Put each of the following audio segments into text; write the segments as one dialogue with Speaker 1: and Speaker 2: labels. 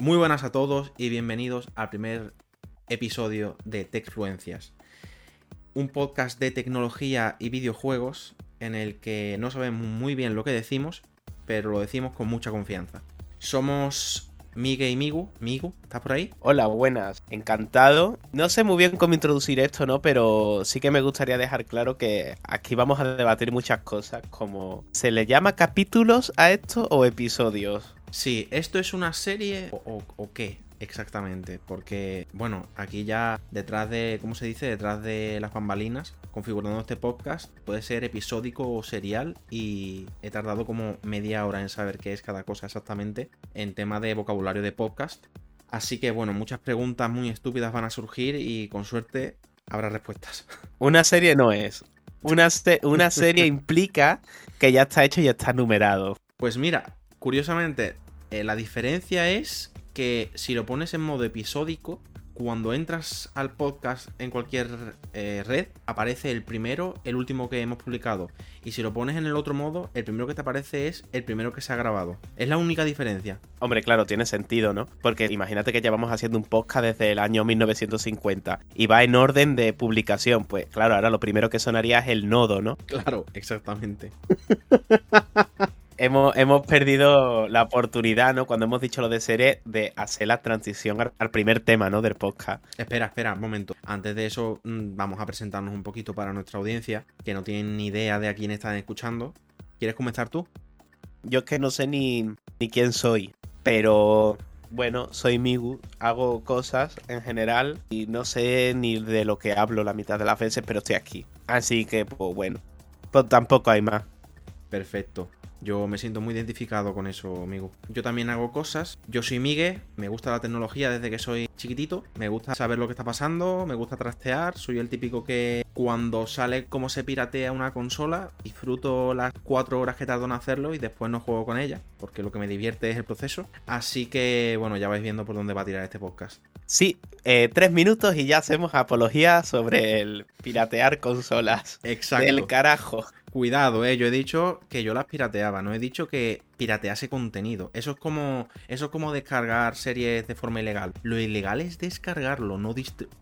Speaker 1: Muy buenas a todos y bienvenidos al primer episodio de Techfluencias, un podcast de tecnología y videojuegos en el que no sabemos muy bien lo que decimos, pero lo decimos con mucha confianza. Somos Migue y Migu. Migu, ¿estás por ahí?
Speaker 2: Hola, buenas. Encantado. No sé muy bien cómo introducir esto, ¿no? Pero sí que me gustaría dejar claro que aquí vamos a debatir muchas cosas, como ¿se le llama capítulos a esto o episodios?
Speaker 1: Sí, ¿esto es una serie o, o qué? Exactamente, porque, bueno, aquí ya detrás de, ¿cómo se dice? Detrás de las bambalinas, configurando este podcast, puede ser episódico o serial y he tardado como media hora en saber qué es cada cosa exactamente en tema de vocabulario de podcast. Así que, bueno, muchas preguntas muy estúpidas van a surgir y con suerte habrá respuestas.
Speaker 2: Una serie no es. Una, una serie implica que ya está hecho y ya está numerado.
Speaker 1: Pues mira, curiosamente, eh, la diferencia es que si lo pones en modo episódico, cuando entras al podcast en cualquier eh, red, aparece el primero, el último que hemos publicado. Y si lo pones en el otro modo, el primero que te aparece es el primero que se ha grabado. Es la única diferencia.
Speaker 2: Hombre, claro, tiene sentido, ¿no? Porque imagínate que llevamos haciendo un podcast desde el año 1950 y va en orden de publicación. Pues claro, ahora lo primero que sonaría es el nodo, ¿no?
Speaker 1: Claro, exactamente.
Speaker 2: hemos, perdido la oportunidad, ¿no? Cuando hemos dicho lo de serie, de hacer la transición al, primer tema, ¿no? Del podcast.
Speaker 1: Espera, espera, un momento. Antes de eso, mm, vamos a presentarnos un poquito para nuestra audiencia, que no tienen ni idea de a quién están escuchando. ¿Quieres comenzar tú?
Speaker 2: Yo es que no sé ni, ni quién soy, pero bueno, soy Migu, hago cosas en general y no sé ni de lo que hablo la mitad de las veces, pero estoy aquí. Así que, pues bueno, pues tampoco hay más.
Speaker 1: Perfecto. Yo me siento muy identificado con eso, amigo. Yo también hago cosas. Yo soy Migue, me gusta la tecnología desde que soy chiquitito. Me gusta saber lo que está pasando, me gusta trastear. Soy el típico que cuando sale cómo se piratea una consola, disfruto las cuatro horas que tardo en hacerlo y después no juego con ella, porque lo que me divierte es el proceso. Así que, bueno, ya vais viendo por dónde va a tirar este podcast.
Speaker 2: Sí, eh, tres minutos y ya hacemos apología sobre el piratear consolas.
Speaker 1: Exacto.
Speaker 2: Del carajo.
Speaker 1: Cuidado, eh, yo he dicho que yo las pirateaba, no he dicho que piratease contenido. Eso es como eso es como descargar series de forma ilegal. Lo ilegal es descargarlo, no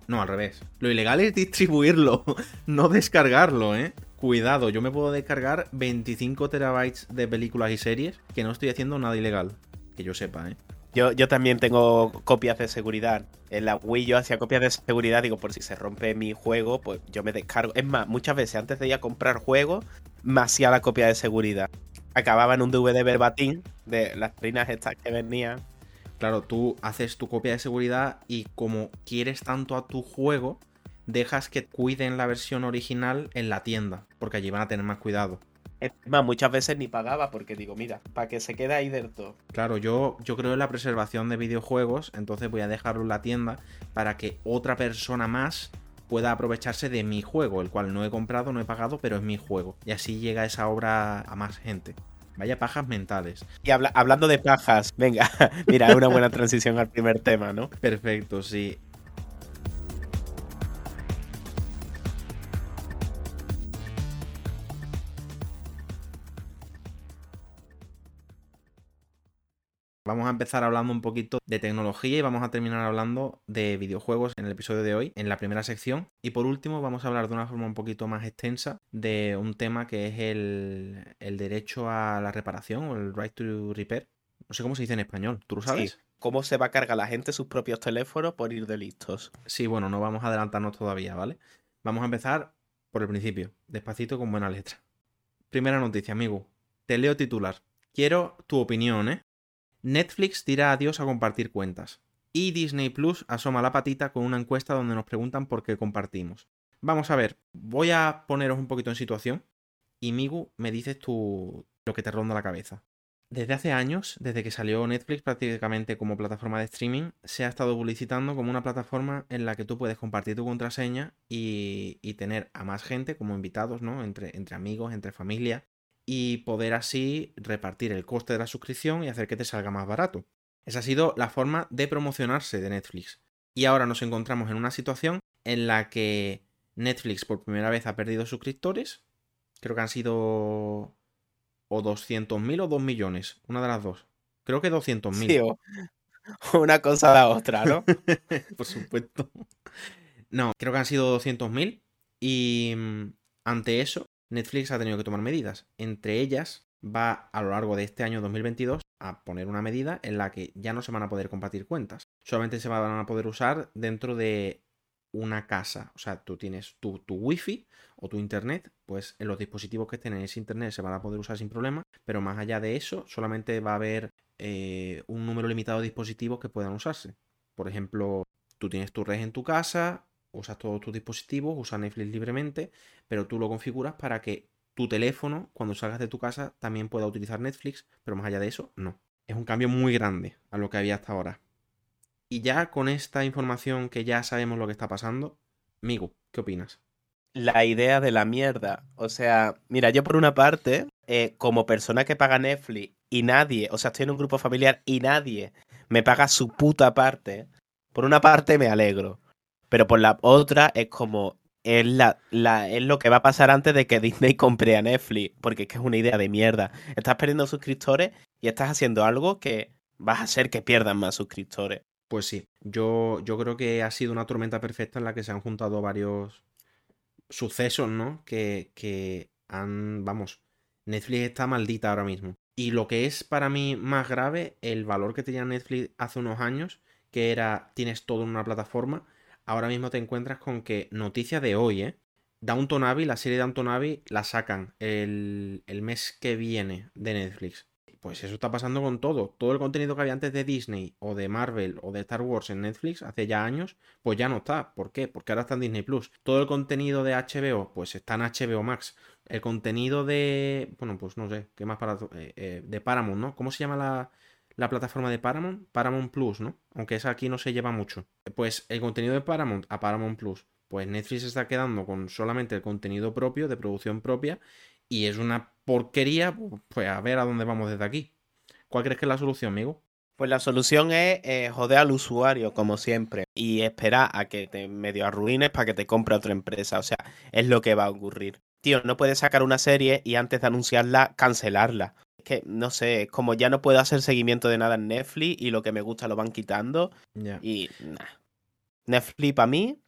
Speaker 1: no al revés. Lo ilegal es distribuirlo, no descargarlo, eh. Cuidado, yo me puedo descargar 25 terabytes de películas y series que no estoy haciendo nada ilegal, que yo sepa, eh.
Speaker 2: Yo, yo, también tengo copias de seguridad. En la Wii yo hacía copias de seguridad, digo, por si se rompe mi juego, pues yo me descargo. Es más, muchas veces antes de ir a comprar juegos, me hacía la copia de seguridad. Acababa en un DVD verbatim de las trinas estas que venían.
Speaker 1: Claro, tú haces tu copia de seguridad y como quieres tanto a tu juego, dejas que cuiden la versión original en la tienda, porque allí van a tener más cuidado.
Speaker 2: Es más, muchas veces ni pagaba porque digo, mira, para que se quede ahí dentro.
Speaker 1: Claro, yo, yo creo en la preservación de videojuegos, entonces voy a dejarlo en la tienda para que otra persona más pueda aprovecharse de mi juego, el cual no he comprado, no he pagado, pero es mi juego. Y así llega esa obra a más gente. Vaya pajas mentales.
Speaker 2: Y hablando de pajas, venga, mira, una buena transición al primer tema, ¿no?
Speaker 1: Perfecto, sí. Vamos a empezar hablando un poquito de tecnología y vamos a terminar hablando de videojuegos en el episodio de hoy, en la primera sección. Y por último vamos a hablar de una forma un poquito más extensa de un tema que es el, derecho a la reparación o el right to repair. No sé cómo se dice en español, ¿tú lo sabes?
Speaker 2: ¿Cómo se va a cargar la gente sus propios teléfonos por ir de listos?
Speaker 1: Sí, bueno, no vamos a adelantarnos todavía, ¿vale? Vamos a empezar por el principio, despacito con buena letra. Primera noticia, amigo. Te leo titular. Quiero tu opinión, ¿eh? Netflix tira adiós a compartir cuentas. Y Disney Plus asoma la patita con una encuesta donde nos preguntan por qué compartimos. Vamos a ver, voy a poneros un poquito en situación y Migu me dices tú lo que te ronda la cabeza. Desde hace años, desde que salió Netflix prácticamente como plataforma de streaming, se ha estado publicitando como una plataforma en la que tú puedes compartir tu contraseña y, tener a más gente como invitados, ¿no? Entre, entre amigos, entre familia, y poder así repartir el coste de la suscripción y hacer que te salga más barato. Esa ha sido la forma de promocionarse de Netflix. Y ahora nos encontramos en una situación en la que Netflix por primera vez ha perdido suscriptores. Creo que han sido o 200.000 o 2 millones, una de las dos. Creo que 200.000.
Speaker 2: una cosa a la otra, ¿no?
Speaker 1: Por supuesto. No, creo que han sido 200.000 y mm, ante eso Netflix ha tenido que tomar medidas. Entre ellas va a lo largo de este año 2022 a poner una medida en la que ya no se van a poder compartir cuentas. Solamente se van a poder usar dentro de una casa. O sea, tú tienes tu, tu wifi o tu internet, pues en los dispositivos que estén en ese internet se van a poder usar sin problema, pero más allá de eso solamente va a haber eh, un número limitado de dispositivos que puedan usarse. Por ejemplo, tú tienes tu red en tu casa, usas todos tus dispositivos, usas Netflix libremente, pero tú lo configuras para que tu teléfono, cuando salgas de tu casa, también pueda utilizar Netflix, pero más allá de eso, no. Es un cambio muy grande a lo que había hasta ahora. Y ya con esta información que ya sabemos lo que está pasando, Migu, ¿qué opinas?
Speaker 2: La idea de la mierda. O sea, mira, yo por una parte, eh, como persona que paga Netflix y nadie, o sea, estoy en un grupo familiar y nadie me paga su puta parte, por una parte me alegro. Pero por la otra es como, es, la, la, es lo que va a pasar antes de que Disney compre a Netflix, porque es que es una idea de mierda. Estás perdiendo suscriptores y estás haciendo algo que vas a hacer que pierdan más suscriptores.
Speaker 1: Pues sí, yo, yo creo que ha sido una tormenta perfecta en la que se han juntado varios sucesos, ¿no? Que, que han, vamos, Netflix está maldita ahora mismo. Y lo que es para mí más grave, el valor que tenía Netflix hace unos años, que era tienes todo en una plataforma, ahora mismo te encuentras con que noticia de hoy, ¿eh? Downton Abbey, la serie Downton Abbey, la sacan el, el mes que viene de Netflix. Pues eso está pasando con todo. Todo el contenido que había antes de Disney o de Marvel o de Star Wars en Netflix hace ya años, pues ya no está. ¿Por qué? Porque ahora está en Disney Plus. Todo el contenido de HBO, pues está en HBO Max. El contenido de. Bueno, pues no sé, ¿qué más para. Eh, eh, de Paramount, ¿no? ¿Cómo se llama la, la plataforma de Paramount? Paramount Plus, ¿no? Aunque esa aquí no se lleva mucho. Pues el contenido de Paramount a Paramount Plus. Pues Netflix está quedando con solamente el contenido propio, de producción propia, y es una porquería, pues a ver a dónde vamos desde aquí. ¿Cuál crees que es la solución, amigo?
Speaker 2: Pues la solución es eh, joder al usuario, como siempre, y esperar a que te medio arruines para que te compre otra empresa. O sea, es lo que va a ocurrir. Tío, no puedes sacar una serie y antes de anunciarla, cancelarla. Que, no sé, es como ya no puedo hacer seguimiento de nada en Netflix y lo que me gusta lo van quitando. Y nah. Netflix para mí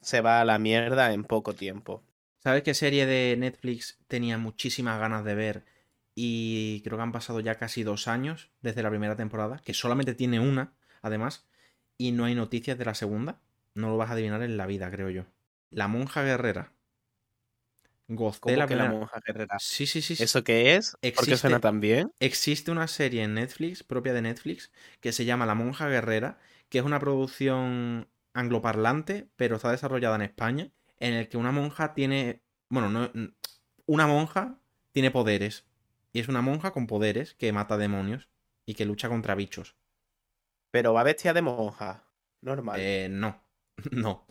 Speaker 2: se va a la mierda en poco tiempo.
Speaker 1: ¿Sabes qué serie de Netflix tenía muchísimas ganas de ver? Y creo que han pasado ya casi dos años desde la primera temporada, que solamente tiene una, además, y no hay noticias de la segunda. No lo vas a adivinar en la vida, creo yo. La monja guerrera. Gocé
Speaker 2: ¿Cómo
Speaker 1: la
Speaker 2: que la
Speaker 1: primera-
Speaker 2: monja guerrera?
Speaker 1: Sí, sí, sí. sí.
Speaker 2: ¿Eso qué es? ¿Por qué suena tan bien?
Speaker 1: Existe una serie en Netflix, propia de Netflix, que se llama La Monja Guerrera, que es una producción angloparlante, pero está desarrollada en España, en el que una monja tiene, bueno, no, una monja tiene poderes, y es una monja con poderes que mata demonios y que lucha contra bichos.
Speaker 2: Pero va bestia de monja. Normal.
Speaker 1: Eh, no, no.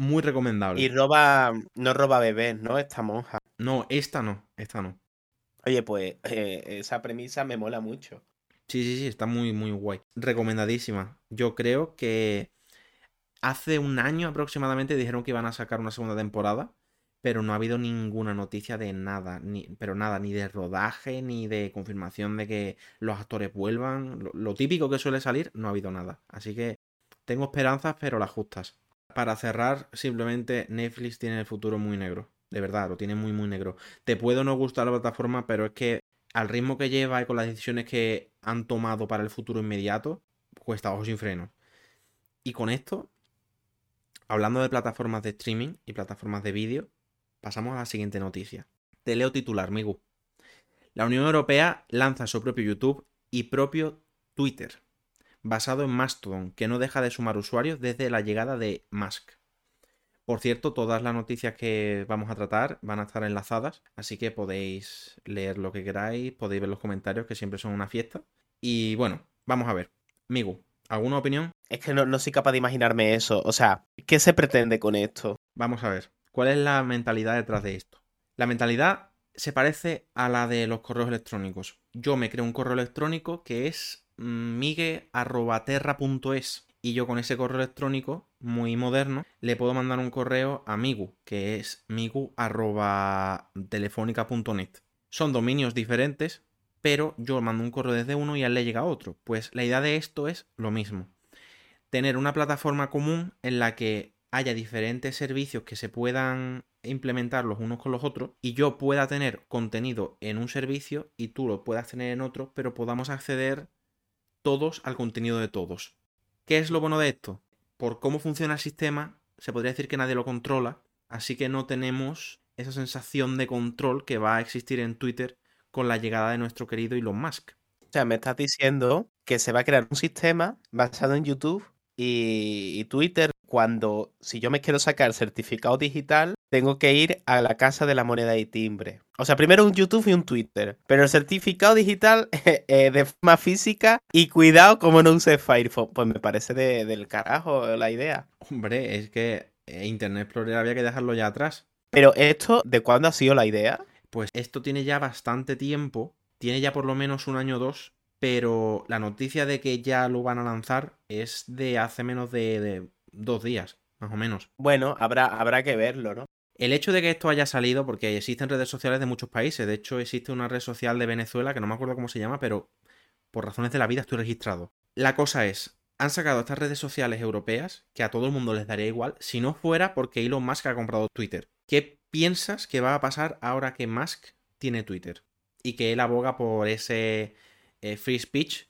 Speaker 1: Muy recomendable.
Speaker 2: Y roba. No roba bebés, ¿no? Esta monja.
Speaker 1: No, esta no, esta no.
Speaker 2: Oye, pues eh, esa premisa me mola mucho.
Speaker 1: Sí, sí, sí, está muy, muy guay. Recomendadísima. Yo creo que hace un año aproximadamente dijeron que iban a sacar una segunda temporada, pero no ha habido ninguna noticia de nada, ni, pero nada, ni de rodaje, ni de confirmación de que los actores vuelvan. Lo, lo típico que suele salir, no ha habido nada. Así que tengo esperanzas, pero las justas. Para cerrar, simplemente Netflix tiene el futuro muy negro. De verdad, lo tiene muy, muy negro. Te puedo no gustar la plataforma, pero es que al ritmo que lleva y con las decisiones que han tomado para el futuro inmediato, cuesta ojos sin freno. Y con esto, hablando de plataformas de streaming y plataformas de vídeo, pasamos a la siguiente noticia. Te leo titular, Migu. La Unión Europea lanza su propio YouTube y propio Twitter, basado en Mastodon, que no deja de sumar usuarios desde la llegada de Musk. Por cierto, todas las noticias que vamos a tratar van a estar enlazadas, así que podéis leer lo que queráis, podéis ver los comentarios, que siempre son una fiesta. Y bueno, vamos a ver. Migu, ¿alguna opinión?
Speaker 2: Es que no, no soy capaz de imaginarme eso. O sea, ¿qué se pretende con esto?
Speaker 1: Vamos a ver. ¿Cuál es la mentalidad detrás de esto? La mentalidad se parece a la de los correos electrónicos. Yo me creo un correo electrónico que es migue.terra.es y yo con ese correo electrónico muy moderno le puedo mandar un correo a Migu, que es migu.telefónica.net. Son dominios diferentes, pero yo mando un correo desde uno y él le llega otro. Pues la idea de esto es lo mismo. Tener una plataforma común en la que haya diferentes servicios que se puedan implementar los unos con los otros y yo pueda tener contenido en un servicio y tú lo puedas tener en otro, pero podamos acceder todos al contenido de todos. ¿Qué es lo bueno de esto? Por cómo funciona el sistema, se podría decir que nadie lo controla, así que no tenemos esa sensación de control que va a existir en Twitter con la llegada de nuestro querido Elon Musk.
Speaker 2: O sea, me estás diciendo que se va a crear un sistema basado en YouTube y, Twitter cuando, si yo me quiero sacar certificado digital, tengo que ir a la casa de la moneda y timbre. O sea, primero un YouTube y un Twitter. Pero el certificado digital eh, de forma física y cuidado como no use Firefox. Pues me parece del carajo la idea.
Speaker 1: Hombre, es que eh, Internet Explorer había que dejarlo ya atrás.
Speaker 2: Pero esto, ¿de cuándo ha sido la idea?
Speaker 1: Pues esto tiene ya bastante tiempo. Tiene ya por lo menos un año o dos pero la noticia de que ya lo van a lanzar es de hace menos de, dos días, más o menos.
Speaker 2: Bueno, habrá, habrá que verlo, ¿no?
Speaker 1: El hecho de que esto haya salido, porque existen redes sociales de muchos países, de hecho existe una red social de Venezuela que no me acuerdo cómo se llama, pero por razones de la vida estoy registrado. La cosa es, han sacado estas redes sociales europeas que a todo el mundo les daría igual si no fuera porque Elon Musk ha comprado Twitter. ¿Qué piensas que va a pasar ahora que Musk tiene Twitter? Y que él aboga por ese eh, free speech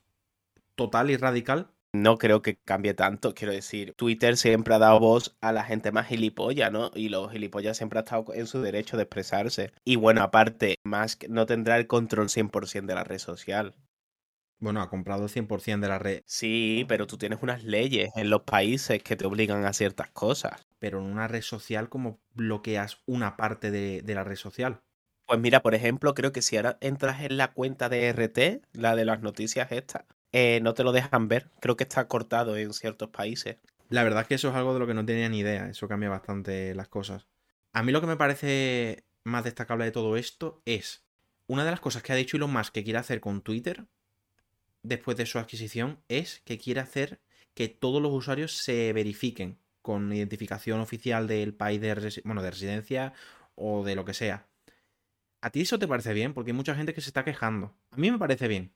Speaker 1: total y radical.
Speaker 2: No creo que cambie tanto, quiero decir, Twitter siempre ha dado voz a la gente más gilipollas, ¿no? Y los gilipollas siempre han estado en su derecho de expresarse. Y bueno, aparte, Musk no tendrá el control 100% de la red social.
Speaker 1: Bueno, ha comprado el 100% de la red.
Speaker 2: Sí, pero tú tienes unas leyes en los países que te obligan a ciertas cosas.
Speaker 1: Pero en una red social, como bloqueas una parte de, de la red social?
Speaker 2: Pues mira, por ejemplo, creo que si ahora entras en la cuenta de RT, la de las noticias estas, eh, no te lo dejan ver. Creo que está cortado en ciertos países.
Speaker 1: La verdad es que eso es algo de lo que no tenía ni idea. Eso cambia bastante las cosas. A mí lo que me parece más destacable de todo esto es una de las cosas que ha dicho Elon Musk que quiere hacer con Twitter después de su adquisición es que quiere hacer que todos los usuarios se verifiquen con identificación oficial del país de, bueno, de residencia o de lo que sea. ¿A ti eso te parece bien? Porque hay mucha gente que se está quejando. A mí me parece bien.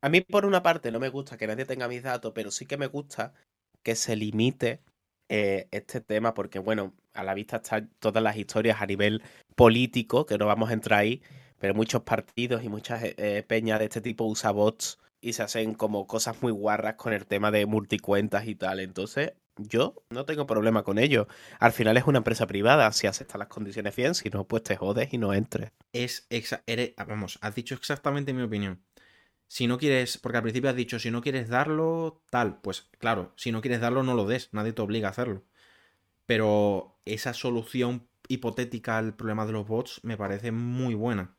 Speaker 2: A mí, por una parte, no me gusta que nadie tenga mis datos, pero sí que me gusta que se limite eh, este tema, porque, bueno, a la vista están todas las historias a nivel político, que no vamos a entrar ahí, pero muchos partidos y muchas eh, peñas de este tipo usan bots y se hacen como cosas muy guarras con el tema de multicuentas y tal. Entonces, yo no tengo problema con ello. Al final es una empresa privada. Si aceptas las condiciones bien, si no, pues te jodes y no entres.
Speaker 1: Es eres, vamos, has dicho exactamente mi opinión. Si no quieres, porque al principio has dicho, si no quieres darlo, tal, pues claro, si no quieres darlo, no lo des, nadie te obliga a hacerlo. Pero esa solución hipotética al problema de los bots me parece muy buena.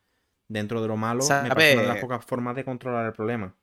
Speaker 1: Dentro de lo malo, me parece una de las pocas formas de controlar el problema.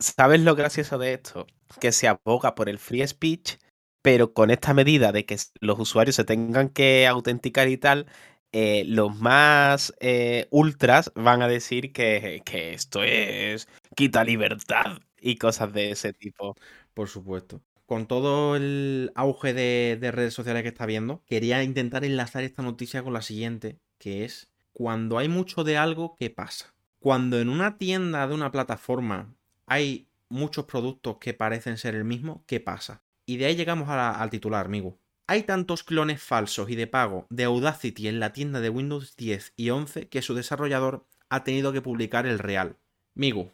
Speaker 2: ¿Sabes lo gracioso de esto? Que se aboga por el free speech, pero con esta medida de que los usuarios se tengan que autenticar y tal, eh, los más eh, ultras van a decir que, esto es quita libertad y cosas de ese tipo.
Speaker 1: Por supuesto. Con todo el auge de, de redes sociales que está viendo, quería intentar enlazar esta noticia con la siguiente, que es cuando hay mucho de algo, ¿qué pasa? Cuando en una tienda de una plataforma hay muchos productos que parecen ser el mismo, ¿qué pasa? Y de ahí llegamos al titular, amigo. Hay tantos clones falsos y de pago de Audacity en la tienda de Windows 10 y 11 que su desarrollador ha tenido que publicar el real. Migu,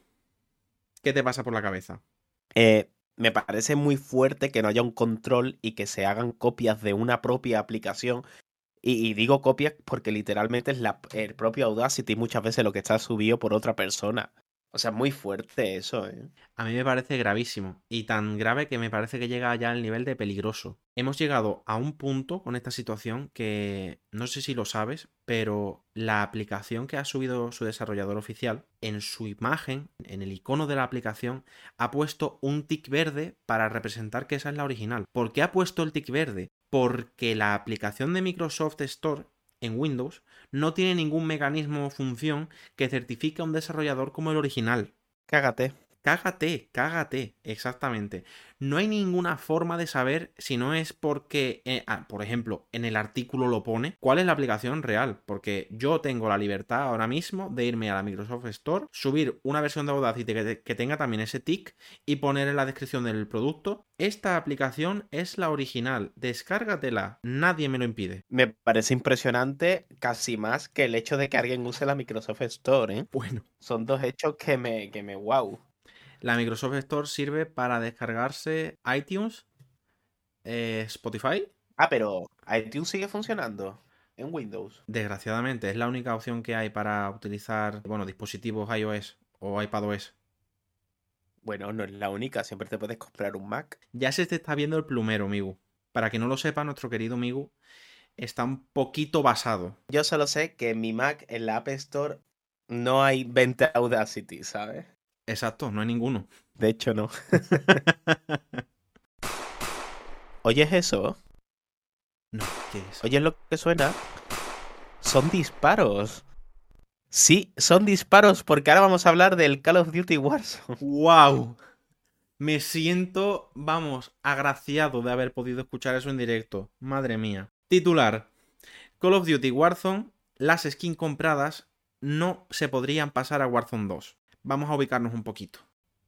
Speaker 1: ¿qué te pasa por la cabeza?
Speaker 2: Eh, me parece muy fuerte que no haya un control y que se hagan copias de una propia aplicación. Y, digo copias porque literalmente es la, el propio Audacity muchas veces lo que está subido por otra persona. O sea, muy fuerte eso, ¿eh?
Speaker 1: A mí me parece gravísimo. Y tan grave que me parece que llega ya al nivel de peligroso. Hemos llegado a un punto con esta situación que no sé si lo sabes, pero la aplicación que ha subido su desarrollador oficial, en su imagen, en el icono de la aplicación, ha puesto un tic verde para representar que esa es la original. ¿Por qué ha puesto el tic verde? Porque la aplicación de Microsoft Store en Windows no tiene ningún mecanismo o función que certifique a un desarrollador como el original.
Speaker 2: Cágate.
Speaker 1: Cágate, cágate, exactamente. No hay ninguna forma de saber si no es porque, eh, ah, por ejemplo, en el artículo lo pone, cuál es la aplicación real. Porque yo tengo la libertad ahora mismo de irme a la Microsoft Store, subir una versión de Audacity que, que tenga también ese tick y poner en la descripción del producto, esta aplicación es la original, descárgatela, nadie me lo impide.
Speaker 2: Me parece impresionante casi más que el hecho de que alguien use la Microsoft Store, ¿eh?
Speaker 1: Bueno.
Speaker 2: Son dos hechos que me, que me wow.
Speaker 1: La Microsoft Store sirve para descargarse iTunes, eh, Spotify.
Speaker 2: Ah, pero iTunes sigue funcionando en Windows.
Speaker 1: Desgraciadamente, es la única opción que hay para utilizar, bueno, dispositivos iOS o iPadOS.
Speaker 2: Bueno, no es la única, siempre te puedes comprar un Mac.
Speaker 1: Ya se te está viendo el plumero, Migu. Para que no lo sepa, nuestro querido Migu está un poquito basado.
Speaker 2: Yo solo sé que en mi Mac, en la App Store, no hay 20 Audacity, ¿sabes?
Speaker 1: Exacto, no hay ninguno.
Speaker 2: De hecho, no. ¿Oyes eso?
Speaker 1: No, ¿qué es?
Speaker 2: ¿Oyes lo que suena? Son disparos. Sí, son disparos porque ahora vamos a hablar del Call of Duty Warzone.
Speaker 1: ¡Wow! Me siento, vamos, agraciado de haber podido escuchar eso en directo. Madre mía. Titular. Call of Duty Warzone, las skins compradas no se podrían pasar a Warzone 2. Vamos a ubicarnos un poquito.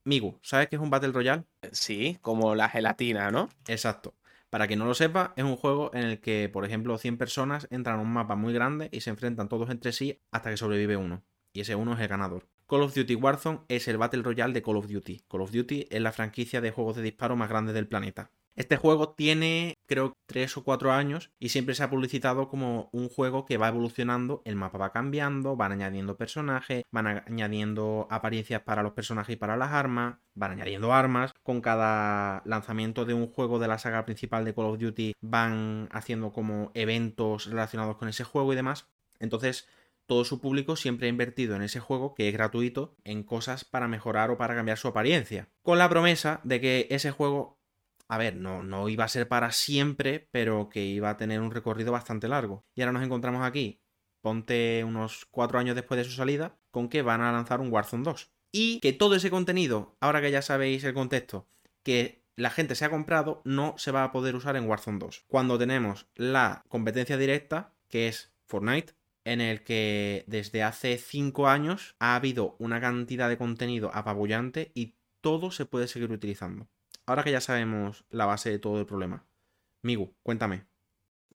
Speaker 1: Migu, ¿sabes qué es un Battle Royale?
Speaker 2: Sí, como la gelatina, ¿no?
Speaker 1: Exacto. Para quien no lo sepa, es un juego en el que, por ejemplo, 100 personas entran a un mapa muy grande y se enfrentan todos entre sí hasta que sobrevive uno. Y ese uno es el ganador. Call of Duty Warzone es el Battle Royale de Call of Duty. Call of Duty es la franquicia de juegos de disparo más grande del planeta. Este juego tiene, creo, 3 o 4 años y siempre se ha publicitado como un juego que va evolucionando, el mapa va cambiando, van añadiendo personajes, van añadiendo apariencias para los personajes y para las armas, van añadiendo armas. Con cada lanzamiento de un juego de la saga principal de Call of Duty van haciendo como eventos relacionados con ese juego y demás. Entonces, todo su público siempre ha invertido en ese juego, que es gratuito, en cosas para mejorar o para cambiar su apariencia. Con la promesa de que ese juego a ver, no, no iba a ser para siempre, pero que iba a tener un recorrido bastante largo. Y ahora nos encontramos aquí, ponte unos cuatro años después de su salida, con que van a lanzar un Warzone 2. Y que todo ese contenido, ahora que ya sabéis el contexto, que la gente se ha comprado, no se va a poder usar en Warzone 2. Cuando tenemos la competencia directa, que es Fortnite, en el que desde hace cinco años ha habido una cantidad de contenido apabullante y todo se puede seguir utilizando ahora que ya sabemos la base de todo el problema, Migu, cuéntame.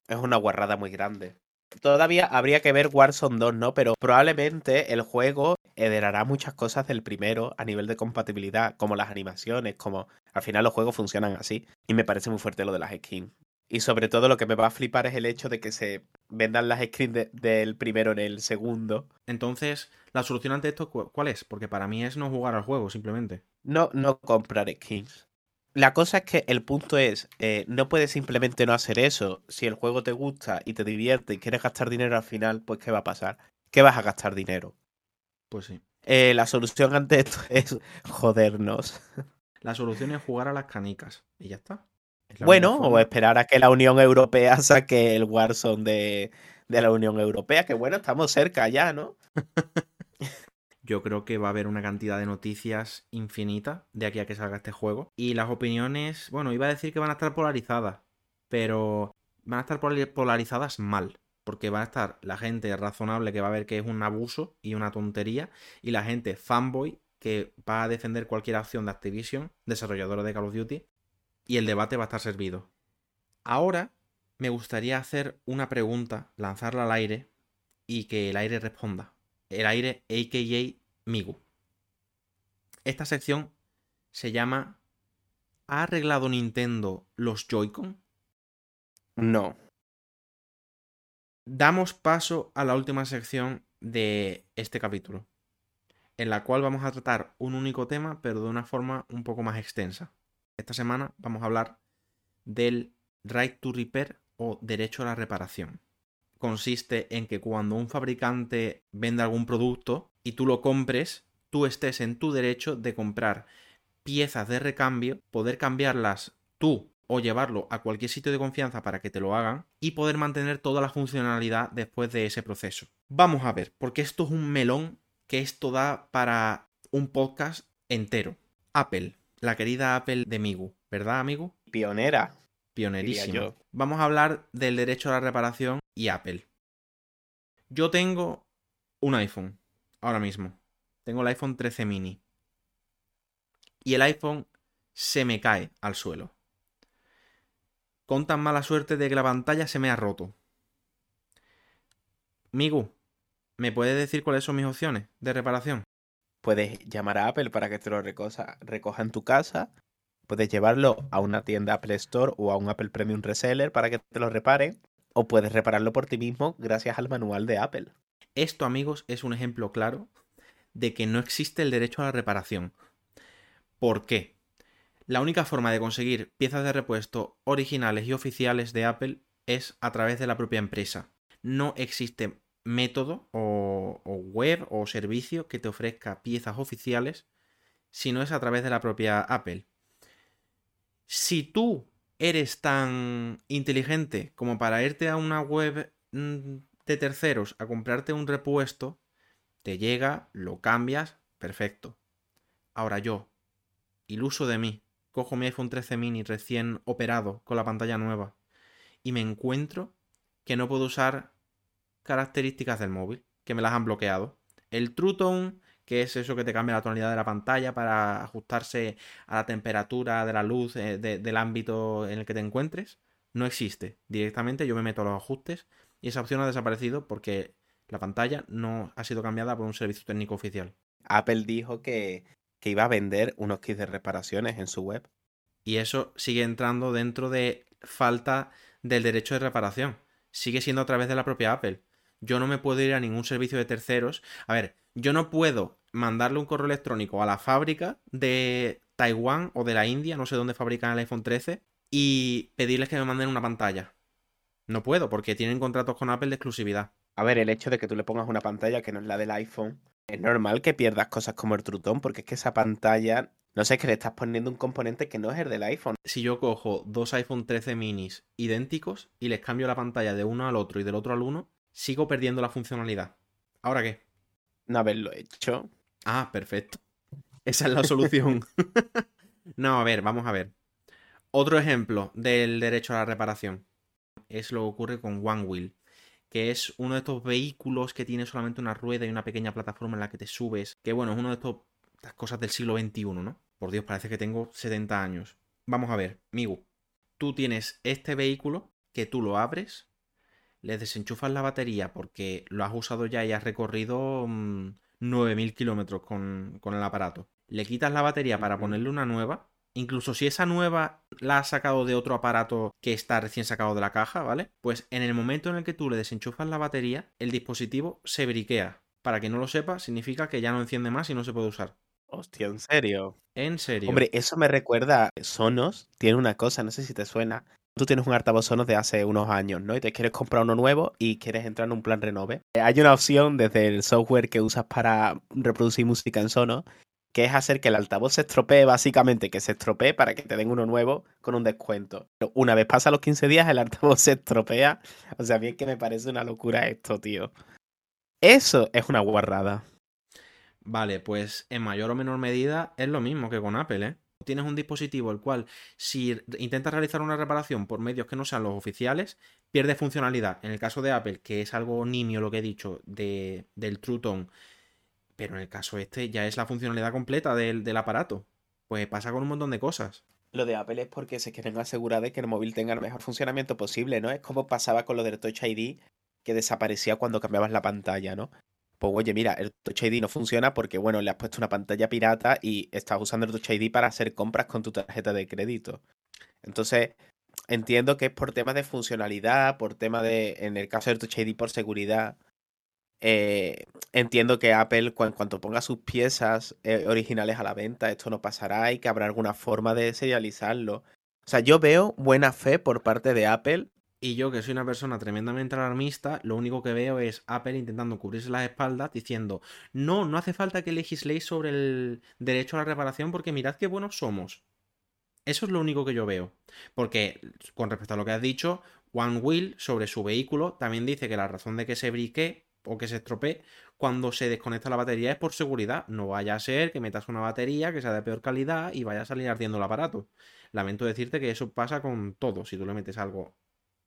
Speaker 2: Es una guarrada muy grande. Todavía habría que ver Warzone 2, ¿no? Pero probablemente el juego heredará muchas cosas del primero a nivel de compatibilidad, como las animaciones, como al final los juegos funcionan así. Y me parece muy fuerte lo de las skins. Y sobre todo lo que me va a flipar es el hecho de que se vendan las skins del primero en el segundo.
Speaker 1: Entonces, la solución ante esto, ¿cuál es? Porque para mí es no jugar al juego, simplemente.
Speaker 2: No, no comprar skins la cosa es que el punto es, eh, no puedes simplemente no hacer eso. Si el juego te gusta y te divierte y quieres gastar dinero al final, pues ¿qué va a pasar? ¿Qué vas a gastar dinero?
Speaker 1: Pues sí.
Speaker 2: Eh, la solución ante esto es jodernos.
Speaker 1: La solución es jugar a las canicas y ya está.
Speaker 2: Bueno, o esperar a que la Unión Europea saque el Warzone de, de la Unión Europea, que bueno, estamos cerca ya, ¿no?
Speaker 1: Yo creo que va a haber una cantidad de noticias infinita de aquí a que salga este juego. Y las opiniones, bueno, iba a decir que van a estar polarizadas, pero van a estar polarizadas mal. Porque va a estar la gente razonable que va a ver que es un abuso y una tontería, y la gente fanboy que va a defender cualquier acción de Activision, desarrolladora de Call of Duty, y el debate va a estar servido. Ahora me gustaría hacer una pregunta, lanzarla al aire y que el aire responda el aire, a.k.a. Migu. Esta sección se llama ¿Ha arreglado Nintendo los Joy-Con?
Speaker 2: No.
Speaker 1: Damos paso a la última sección de este capítulo, en la cual vamos a tratar un único tema, pero de una forma un poco más extensa. Esta semana vamos a hablar del right to repair o derecho a la reparación consiste en que cuando un fabricante vende algún producto y tú lo compres, tú estés en tu derecho de comprar piezas de recambio, poder cambiarlas tú o llevarlo a cualquier sitio de confianza para que te lo hagan y poder mantener toda la funcionalidad después de ese proceso. Vamos a ver, porque esto es un melón que esto da para un podcast entero. Apple, la querida Apple de Migu, ¿verdad, amigo?
Speaker 2: Pionera.
Speaker 1: Pionerísima. Vamos a hablar del derecho a la reparación y Apple. Yo tengo un iPhone ahora mismo. Tengo el iPhone 13 mini. Y el iPhone se me cae al suelo. Con tan mala suerte de que la pantalla se me ha roto. Migu, ¿me puedes decir cuáles son mis opciones de reparación?
Speaker 2: Puedes llamar a Apple para que te lo recoja, en tu casa. Puedes llevarlo a una tienda Apple Store o a un Apple Premium Reseller para que te lo reparen. O puedes repararlo por ti mismo gracias al manual de Apple.
Speaker 1: Esto, amigos, es un ejemplo claro de que no existe el derecho a la reparación. ¿Por qué? La única forma de conseguir piezas de repuesto originales y oficiales de Apple es a través de la propia empresa. No existe método o, web o servicio que te ofrezca piezas oficiales si no es a través de la propia Apple. Si tú eres tan inteligente como para irte a una web mm, de terceros a comprarte un repuesto, te llega, lo cambias, perfecto. Ahora yo, iluso de mí, cojo mi iPhone 13 mini recién operado con la pantalla nueva y me encuentro que no puedo usar características del móvil, que me las han bloqueado. El True Tone, que es eso que te cambia la tonalidad de la pantalla para ajustarse a la temperatura de la luz eh, de- del ámbito en el que te encuentres, no existe. Directamente yo me meto a los ajustes y esa opción ha desaparecido porque la pantalla no ha sido cambiada por un servicio técnico oficial.
Speaker 2: Apple dijo que, que iba a vender unos kits de reparaciones en su web.
Speaker 1: Y eso sigue entrando dentro de falta del derecho de reparación. Sigue siendo a través de la propia Apple. Yo no me puedo ir a ningún servicio de terceros. A ver, yo no puedo mandarle un correo electrónico a la fábrica de Taiwán o de la India, no sé dónde fabrican el iPhone 13, y pedirles que me manden una pantalla. No puedo, porque tienen contratos con Apple de exclusividad.
Speaker 2: A ver, el hecho de que tú le pongas una pantalla que no es la del iPhone, es normal que pierdas cosas como el trutón, porque es que esa pantalla, no sé, es que le estás poniendo un componente que no es el del iPhone.
Speaker 1: Si yo cojo dos iPhone 13 minis idénticos y les cambio la pantalla de uno al otro y del otro al uno, sigo perdiendo la funcionalidad. ¿Ahora qué?
Speaker 2: No haberlo hecho.
Speaker 1: Ah, perfecto. Esa es la solución. no, a ver, vamos a ver. Otro ejemplo del derecho a la reparación es lo que ocurre con One Wheel, que es uno de estos vehículos que tiene solamente una rueda y una pequeña plataforma en la que te subes, que bueno, es uno de estas cosas del siglo XXI, ¿no? Por Dios, parece que tengo 70 años. Vamos a ver, Migu, tú tienes este vehículo que tú lo abres, le desenchufas la batería porque lo has usado ya y has recorrido mm, 9.000 kilómetros con, con el aparato. Le quitas la batería para ponerle una nueva. Incluso si esa nueva la has sacado de otro aparato que está recién sacado de la caja, ¿vale? Pues en el momento en el que tú le desenchufas la batería, el dispositivo se briquea. Para que no lo sepa, significa que ya no enciende más y no se puede usar.
Speaker 2: Hostia, ¿en serio?
Speaker 1: En serio.
Speaker 2: Hombre, eso me recuerda. Sonos tiene una cosa, no sé si te suena. Tú tienes un altavoz Sonos de hace unos años, ¿no? Y te quieres comprar uno nuevo y quieres entrar en un plan renove. Eh, Hay una opción desde el software que usas para reproducir música en Sonos, que es hacer que el altavoz se estropee, básicamente, que se estropee para que te den uno nuevo con un descuento. Pero una vez pasa los 15 días, el altavoz se estropea. O sea, a mí es que me parece una locura esto, tío. Eso es una guarrada.
Speaker 1: Vale, pues en mayor o menor medida es lo mismo que con Apple, ¿eh? Tienes un dispositivo el cual, si intentas realizar una reparación por medios que no sean los oficiales, pierde funcionalidad. En el caso de Apple, que es algo nimio lo que he dicho de, del True Tone, pero en el caso este ya es la funcionalidad completa del, del aparato. Pues pasa con un montón de cosas.
Speaker 2: Lo de Apple es porque se quieren asegurar de que el móvil tenga el mejor funcionamiento posible, ¿no? Es como pasaba con lo del Touch ID, que desaparecía cuando cambiabas la pantalla, ¿no? Pues oye, mira, el Touch ID no funciona porque, bueno, le has puesto una pantalla pirata y estás usando el Touch ID para hacer compras con tu tarjeta de crédito. Entonces, entiendo que es por temas de funcionalidad, por tema de, en el caso del Touch ID, por seguridad. Eh, entiendo que Apple, cuanto ponga sus piezas eh, originales a la venta, esto no pasará y que habrá alguna forma de serializarlo. O sea, yo veo buena fe por parte de Apple.
Speaker 1: Y yo, que soy una persona tremendamente alarmista, lo único que veo es Apple intentando cubrirse las espaldas diciendo, no, no hace falta que legisléis sobre el derecho a la reparación porque mirad qué buenos somos. Eso es lo único que yo veo. Porque, con respecto a lo que has dicho, One Wheel sobre su vehículo también dice que la razón de que se brique o que se estropee cuando se desconecta la batería es por seguridad. No vaya a ser que metas una batería que sea de peor calidad y vaya a salir ardiendo el aparato. Lamento decirte que eso pasa con todo. Si tú le metes algo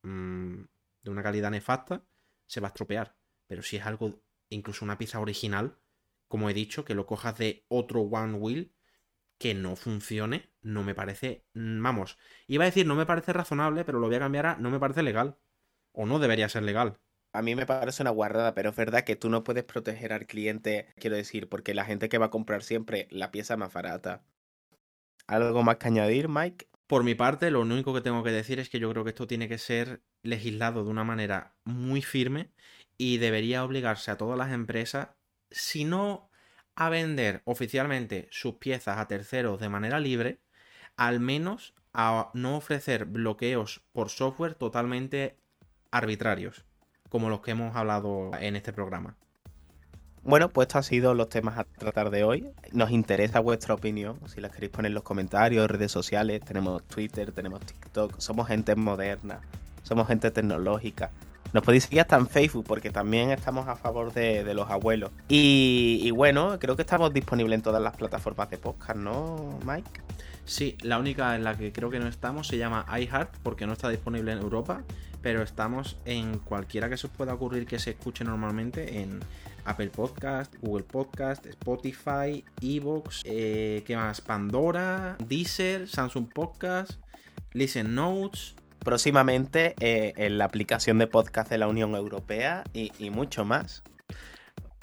Speaker 1: mmm, de una calidad nefasta, se va a estropear. Pero si es algo, incluso una pieza original, como he dicho, que lo cojas de otro One Wheel que no funcione, no me parece, vamos, iba a decir no me parece razonable, pero lo voy a cambiar a no me parece legal. O no debería ser legal.
Speaker 2: A mí me parece una guardada, pero es verdad que tú no puedes proteger al cliente, quiero decir, porque la gente que va a comprar siempre la pieza más barata. ¿Algo más que añadir, Mike?
Speaker 1: Por mi parte, lo único que tengo que decir es que yo creo que esto tiene que ser legislado de una manera muy firme y debería obligarse a todas las empresas, si no a vender oficialmente sus piezas a terceros de manera libre, al menos a no ofrecer bloqueos por software totalmente arbitrarios, como los que hemos hablado en este programa.
Speaker 2: Bueno, pues estos han sido los temas a tratar de hoy. Nos interesa vuestra opinión. Si la queréis poner en los comentarios, redes sociales, tenemos Twitter, tenemos TikTok. Somos gente moderna, somos gente tecnológica. Nos podéis seguir hasta en Facebook porque también estamos a favor de, los abuelos. Y, y, bueno, creo que estamos disponibles en todas las plataformas de podcast, ¿no, Mike?
Speaker 1: Sí, la única en la que creo que no estamos se llama iHeart porque no está disponible en Europa, pero estamos en cualquiera que se os pueda ocurrir que se escuche normalmente en Apple Podcast, Google Podcast, Spotify, Evox, eh, ¿qué más? Pandora, Deezer, Samsung Podcast, Listen Notes.
Speaker 2: Próximamente eh, en la aplicación de podcast de la Unión Europea y, mucho más.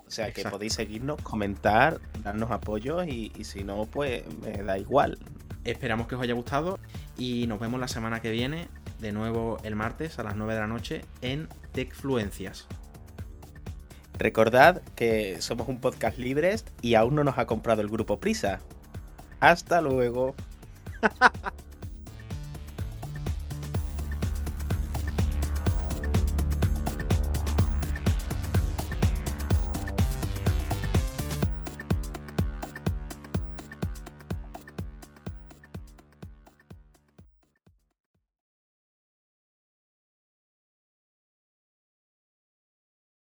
Speaker 2: O sea que podéis seguirnos, comentar, darnos apoyo y, y si no, pues me da igual.
Speaker 1: Esperamos que os haya gustado y nos vemos la semana que viene, de nuevo el martes a las 9 de la noche en Techfluencias.
Speaker 2: Recordad que somos un podcast libres y aún no nos ha comprado el grupo Prisa. Hasta luego.